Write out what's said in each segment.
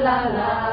啦啦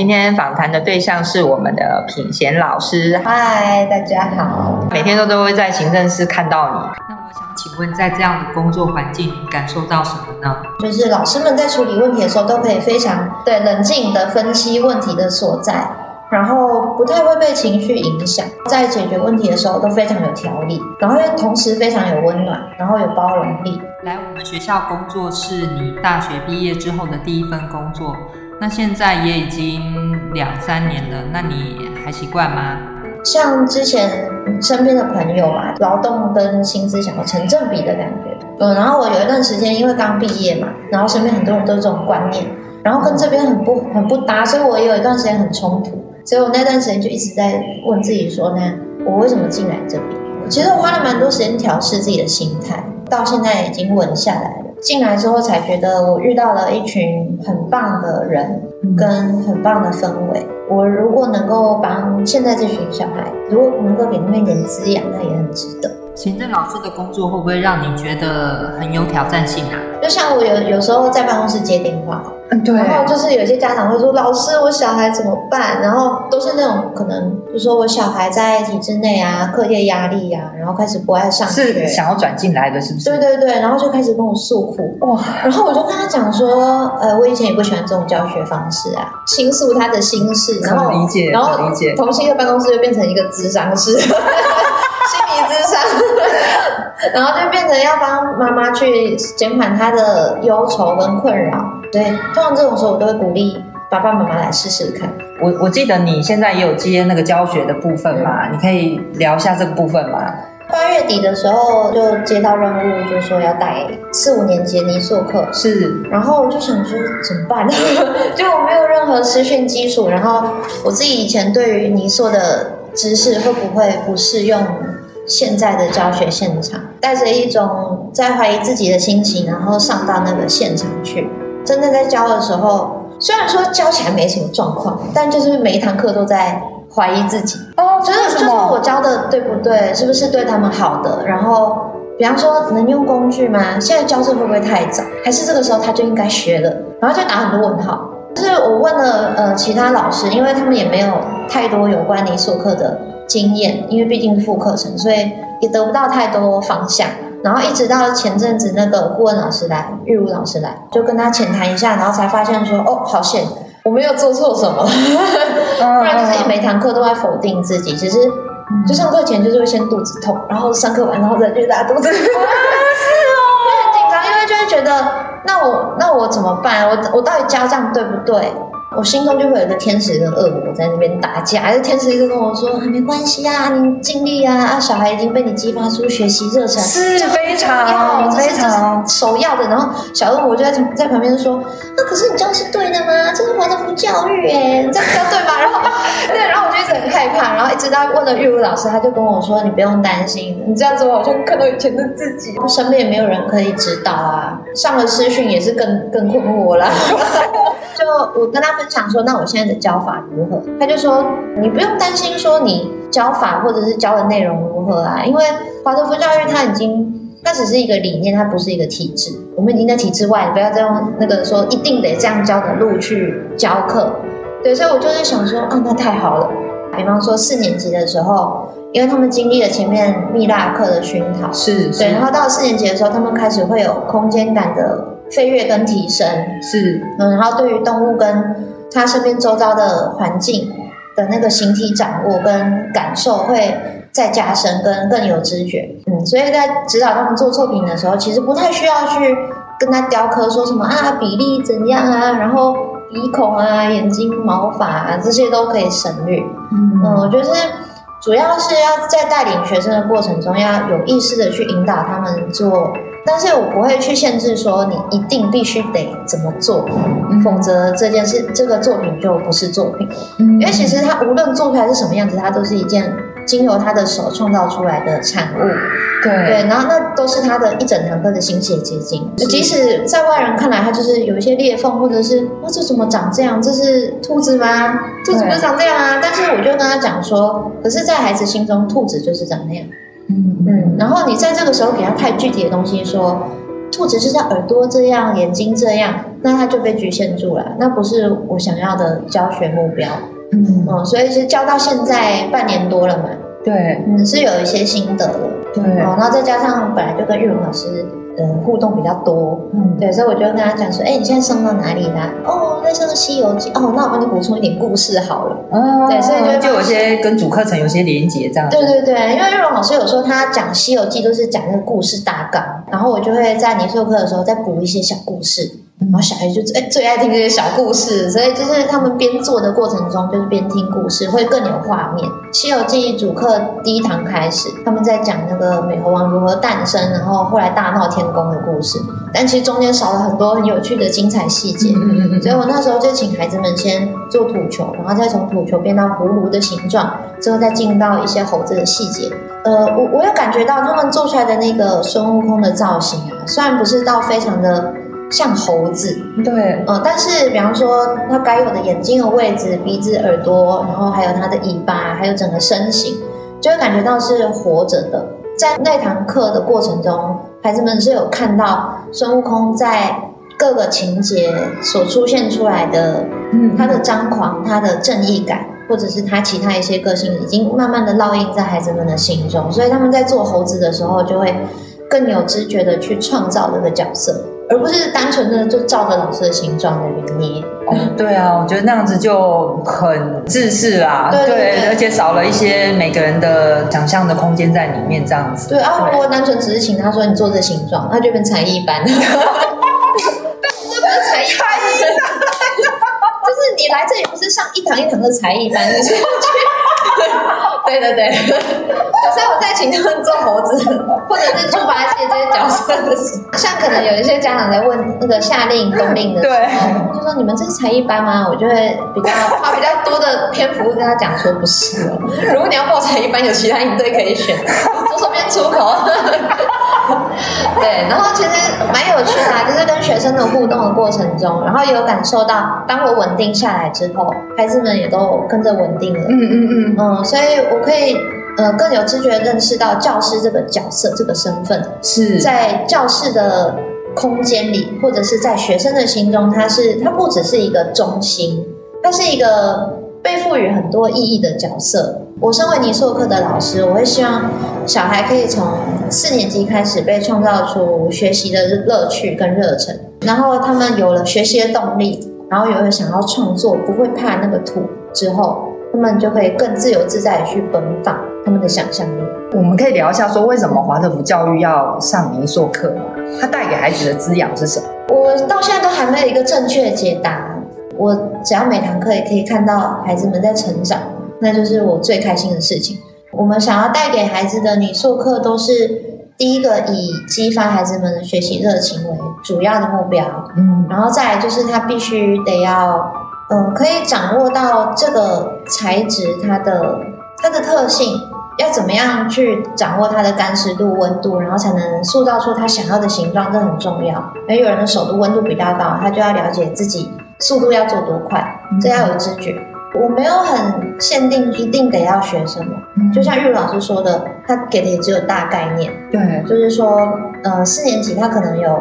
今天访谈的对象是我们的品贤老师。嗨，大家好。每天都都会在行政室看到你。那我想请问，在这样的工作环境，你感受到什么呢？就是老师们在处理问题的时候，都可以非常对冷静的分析问题的所在，然后不太会被情绪影响，在解决问题的时候都非常有条理，然后又同时非常有温暖，然后有包容力。来我们学校工作是你大学毕业之后的第一份工作。那现在也已经两三年了，那你还习惯吗？像之前身边的朋友嘛，劳动跟薪资想要成正比的感觉。嗯，然后我有一段时间因为刚毕业嘛，然后身边很多人都有这种观念，然后跟这边很不很不搭，所以我也有一段时间很冲突。所以我那段时间就一直在问自己说呢，我为什么进来这边？其实我花了蛮多时间调试自己的心态，到现在已经稳下来。进来之后才觉得我遇到了一群很棒的人，跟很棒的氛围。我如果能够帮现在这群小孩，如果能够给他们一点滋养，那也很值得。行政老师的工作会不会让你觉得很有挑战性啊？就像我有有时候在办公室接电话。嗯，对。然后就是有些家长会说：“老师，我小孩怎么办？”然后都是那种可能，就说我小孩在体制内啊，课业压力啊，然后开始不爱上学，是想要转进来的，是不是？对对对，然后就开始跟我诉苦哇。然后我就跟他讲说：“呃，我以前也不喜欢这种教学方式啊，倾诉他的心事。”然后理解，然后理解。同心的办公室就变成一个智商室，心理智商，然后就变成要帮妈妈去减缓她的忧愁跟困扰。对，通常这种时候我都会鼓励爸爸妈妈来试试看。我我记得你现在也有接那个教学的部分嘛？你可以聊一下这个部分吗？八月底的时候就接到任务，就说要带四五年级的泥塑课。是，然后我就想说怎么办呢？就我没有任何师训基础，然后我自己以前对于泥塑的知识会不会不适用现在的教学现场？带着一种在怀疑自己的心情，然后上到那个现场去。真的在教的时候，虽然说教起来没什么状况，但就是每一堂课都在怀疑自己。哦，真的就是我教的对不对？是不是对他们好的？然后，比方说能用工具吗？现在教这会不会太早？还是这个时候他就应该学了？然后就打很多问号。就是我问了呃其他老师，因为他们也没有太多有关泥塑课的经验，因为毕竟是副课程，所以也得不到太多方向。然后一直到前阵子那个顾问老师来，玉如老师来，就跟他浅谈一下，然后才发现说，哦，好险，我没有做错什么，不然就是每堂课都在否定自己。其实就上课前就是会先肚子痛，然后上课完然后再去拉肚子，啊、是哦，很紧张，因为就会觉得，那我那我怎么办？我我到底教这样对不对？我心中就会有一个天使跟恶魔在那边打架，还是天使一直跟我说：“啊、没关系啊，你尽力啊！啊，小孩已经被你激发出学习热忱，是非常要非常首要的。”然后小恶魔就在在旁边说：“那、啊、可是你这样是对的吗？这是华德福教育哎，这样教对吗？” 然后对，然后我就一直很害怕，然后一直到问了玉茹老师，他就跟我说：“你不用担心，你这样子我好像看到以前的自己，身边也没有人可以指导啊。上了师训也是更更困惑了。”就我跟他分享说，那我现在的教法如何？他就说，你不用担心说你教法或者是教的内容如何啊，因为华德福教育它已经，它只是一个理念，它不是一个体制。我们已经在体制外，不要再用那个说一定得这样教的路去教课。对，所以我就是想说，啊，那太好了。比方说四年级的时候，因为他们经历了前面蜜蜡课的熏陶，是，是，对，然后到四年级的时候，他们开始会有空间感的。飞跃跟提升。是，嗯，然后对于动物跟他身边周遭的环境的那个形体掌握跟感受会再加深，跟更有知觉，嗯，所以在指导他们做作品的时候，其实不太需要去跟他雕刻说什么啊比例怎样啊，然后鼻孔啊、眼睛、毛发啊这些都可以省略，嗯，嗯，我觉得是主要是要在带领学生的过程中，要有意识的去引导他们做。但是我不会去限制说你一定必须得怎么做，嗯、否则这件事这个作品就不是作品。嗯、因为其实它无论做出来是什么样子，它都是一件经由他的手创造出来的产物。对对，然后那都是他的一整堂课的心血结晶。即使在外人看来，他就是有一些裂缝，或者是啊，这怎么长这样？这是兔子吗？兔子不是长这样啊？但是我就跟他讲说，可是，在孩子心中，兔子就是长那样。嗯嗯。然后你在这个时候给他太具体的东西，说兔子是在耳朵这样，眼睛这样，那他就被局限住了。那不是我想要的教学目标。嗯嗯。所以是教到现在半年多了嘛。对，嗯，是有一些心得了。对，然后再加上本来就跟玉龙老师，嗯，互动比较多，嗯，对，所以我就跟他讲说，哎，你现在上到哪里啦？哦，在上《西游记》。哦，那我帮你补充一点故事好了。哦，对，所以就就有些跟主课程有些连结这样。对对对，因为玉龙老师有时候他讲《西游记》都是讲那个故事大纲，然后我就会在你授课的时候再补一些小故事。然后小孩就最最爱听这些小故事，所以就是他们边做的过程中，就是边听故事，会更有画面。《西游记》主课第一堂开始，他们在讲那个美猴王如何诞生，然后后来大闹天宫的故事。但其实中间少了很多很有趣的精彩细节，嗯嗯嗯，所以我那时候就请孩子们先做土球，然后再从土球变到葫芦的形状，之后再进到一些猴子的细节。呃，我我有感觉到他们做出来的那个孙悟空的造型啊，虽然不是到非常的。像猴子，对，嗯，但是比方说他该有的眼睛的位置、鼻子、耳朵，然后还有他的尾巴，还有整个身形，就会感觉到是活着的。在那堂课的过程中，孩子们是有看到孙悟空在各个情节所出现出来的，嗯，他的张狂、他的正义感，或者是他其他一些个性，已经慢慢的烙印在孩子们的心中，所以他们在做猴子的时候，就会更有知觉的去创造这个角色。而不是单纯的就照着老师的形状在那边捏。哦，对啊，我觉得那样子就很自私啦。对，对，对，对，而且少了一些每个人的想象的空间在里面，这样子。对啊，如果单纯只是请他说你做这形状，那就变才艺班。但 我这不是才艺班，就是你来这里不是上一堂一堂的才艺班。对对 对，所以我在请他们做猴子，或者是猪八戒这些角色的时候，像可能有一些家长在问那个夏令冬令的时候，就说你们这是才艺班吗？我就会比较花比较多的篇幅跟他讲说不是哦。如果你要报才艺班，有其他营队可以选，左手边出口。对，然后其实蛮有趣的啊，就是跟学生的互动的过程中，然后也有感受到，当我稳定下来之后，孩子们也都跟着稳定了。嗯嗯嗯嗯，所以我可以呃更有知觉认识到教师这个角色、这个身份是在教室的空间里，或者是在学生的心中，它是它不只是一个中心，它是一个被赋予很多意义的角色。我身为你授课的老师，我会希望小孩可以从四年级开始被创造出学习的乐趣跟热忱，然后他们有了学习的动力，然后有了想要创作，不会怕那个土之后，他们就可以更自由自在的去奔放他们的想象力。我们可以聊一下说，为什么华德福教育要上你授课吗？它带给孩子的滋养是什么？我到现在都还没有一个正确的解答。我只要每堂课也可以看到孩子们在成长。那就是我最开心的事情。我们想要带给孩子的你授课，都是第一个以激发孩子们的学习热情为主要的目标。嗯，然后再来就是他必须得要，嗯，可以掌握到这个材质它的它的特性，要怎么样去掌握它的干湿度、温度，然后才能塑造出他想要的形状，这很重要。而有人的手度温度比较高，他就要了解自己速度要做多快，这要有知觉。我没有很限定一定得要学什么，嗯、就像玉老师说的，他给的也只有大概念。对，就是说，呃，四年级他可能有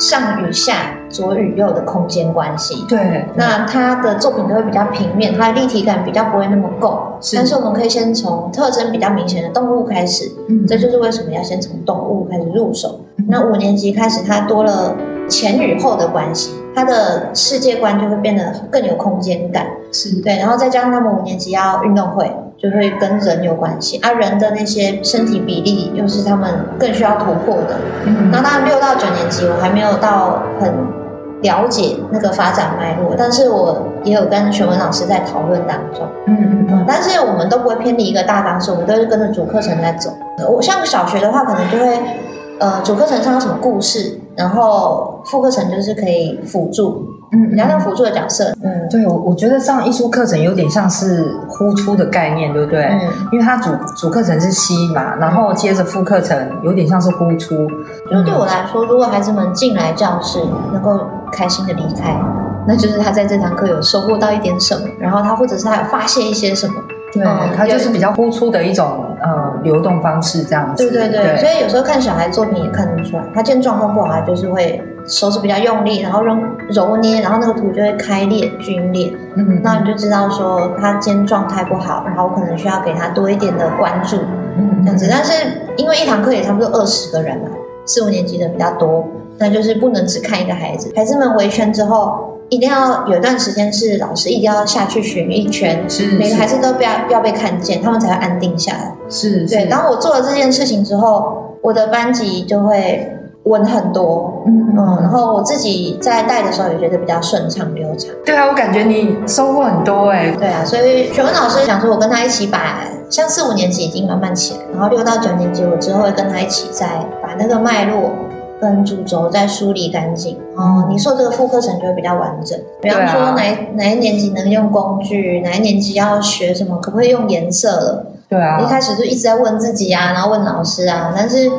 上与下、左与右的空间关系。对，那他的作品都会比较平面，他的立体感比较不会那么够。是，但是我们可以先从特征比较明显的动物开始。嗯，这就是为什么要先从动物开始入手。嗯、那五年级开始，他多了前与后的关系。他的世界观就会变得更有空间感，是对，然后再加上他们五年级要运动会，就会跟人有关系，而、啊、人的那些身体比例又是他们更需要突破的。嗯，那当然六到九年级我还没有到很了解那个发展脉络，但是我也有跟学文老师在讨论当中。嗯嗯嗯，但是我们都不会偏离一个大纲式，我们都是跟着主课程在走。我像小学的话，可能就会。呃主课程上有什么故事，然后副课程就是可以辅助。嗯，然后那个辅助的角色，嗯，对我我觉得上艺术课程有点像是呼出的概念，对不对？嗯，因为它主主课程是吸嘛，然后接着副课程有点像是呼出。就对我来说，如果孩子们进来教室能够开心的离开，那就是他在这堂课有收获到一点什么，然后他或者是他有发现一些什么。对，他就是比较呼出的一种呃流动方式这样子。对对对，对，所以有时候看小孩作品也看得出来，他今天状况不好，他就是会。手指比较用力，然后揉揉捏，然后那个图就会开裂、皲裂。嗯，那你就知道说他今天状态不好，然后可能需要给他多一点的关注，嗯，这样子。但是因为一堂课也差不多二十个人嘛，四五年级的比较多，那就是不能只看一个孩子。孩子们围圈之后，一定要有一段时间是老师一定要下去巡一圈，是，每个孩子都不要不要被看见，他们才会安定下来。是，是，对。当我做了这件事情之后，我的班级就会。稳很多，嗯嗯，然后我自己在带的时候也觉得比较顺畅流畅。对啊，我感觉你收获很多哎。对啊，所以学文老师想说，我跟他一起把像四五年级已经慢慢起来，然后六到九年级我之后会跟他一起再把那个脉络跟主轴再梳理干净。哦，你说这个副课程就会比较完整。比方说哪哪一年级能用工具，哪一年级要学什么，可不可以用颜色了？对啊，一开始就一直在问自己啊，然后问老师啊，但是。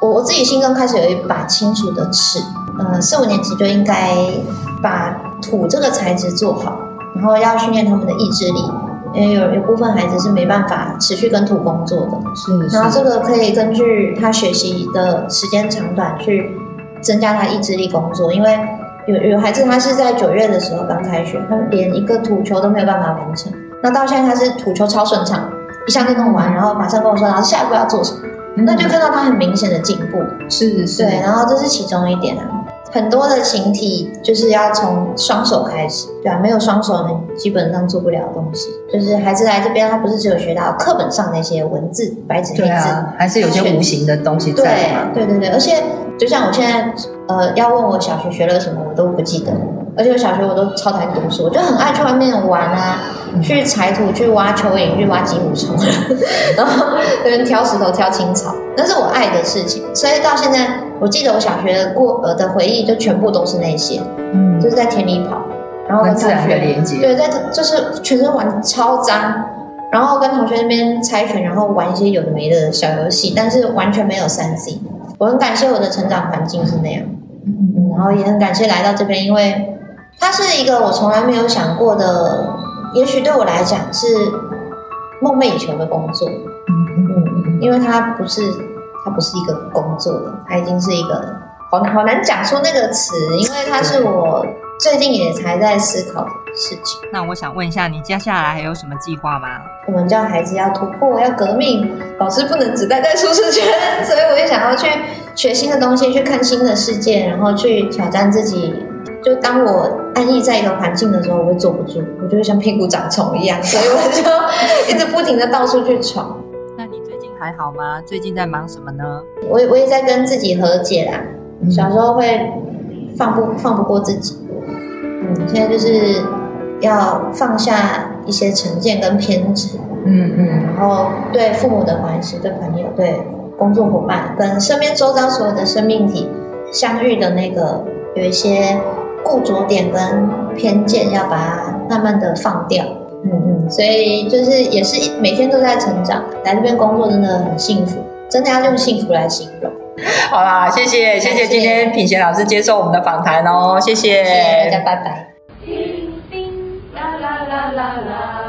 我我自己心中开始有一把清楚的尺，呃，四五年级就应该把土这个材质做好，然后要训练他们的意志力，因为有有部分孩子是没办法持续跟土工作的，是，是，然后这个可以根据他学习的时间长短去增加他意志力工作，因为有有孩子他是在九月的时候刚开学，他连一个土球都没有办法完成，那到现在他是土球超顺畅，一下就弄完，然后马上跟我说，老师下一步要做什么？那就看到他很明显的进步，是是，对，然后这是其中一点啊。很多的形体就是要从双手开始，对啊，没有双手你基本上做不了东西。就是孩子来这边，他不是只有学到课本上那些文字，白纸黑字，啊，还是有些无形的东西在对对对，而且就像我现在呃，要问我小学学了什么，我都不记得。而且我小学我都超讨厌读书，我就很爱去外面玩啊，去采土、去挖蚯蚓、去挖金虫，然后跟人挑石头、挑青草，那是我爱的事情。所以到现在，我记得我小学的过呃的回忆，就全部都是那些，嗯，就是在田里跑，然后跟同学连接，对，在就是全身玩超脏，然后跟同学那边猜拳，然后玩一些有的没的小游戏，但是完全没有三 C。我很感谢我的成长环境是那样，嗯，然后也很感谢来到这边，因为。它是一个我从来没有想过的，也许对我来讲是梦寐以求的工作。嗯嗯嗯，因为它不是，它不是一个工作了，它已经是一个好难好难讲出那个词，因为它是我最近也才在思考的事情。那我想问一下，你接下来还有什么计划吗？我们教孩子要突破，要革命，老师不能只待在舒适圈，所以我也想要去学新的东西，去看新的世界，然后去挑战自己。就当我安逸在一个环境的时候，我会坐不住，我就会像屁股长虫一样，所以我就 一直不停的到处去闯。那你最近还好吗？最近在忙什么呢？我我也在跟自己和解啦。小时候会放不放不过自己，嗯，现在就是要放下一些成见跟偏执，嗯嗯，然后对父母的关系、对朋友、对工作伙伴、跟身边周遭所有的生命体相遇的那个有一些。固着点跟偏见，要把它慢慢的放掉。嗯嗯，所以就是也是每天都在成长。来这边工作真的很幸福，真的要用幸福来形容。好啦，谢谢谢谢今天品贤老师接受我们的访谈哦，谢谢，谢谢大家，拜拜。la la.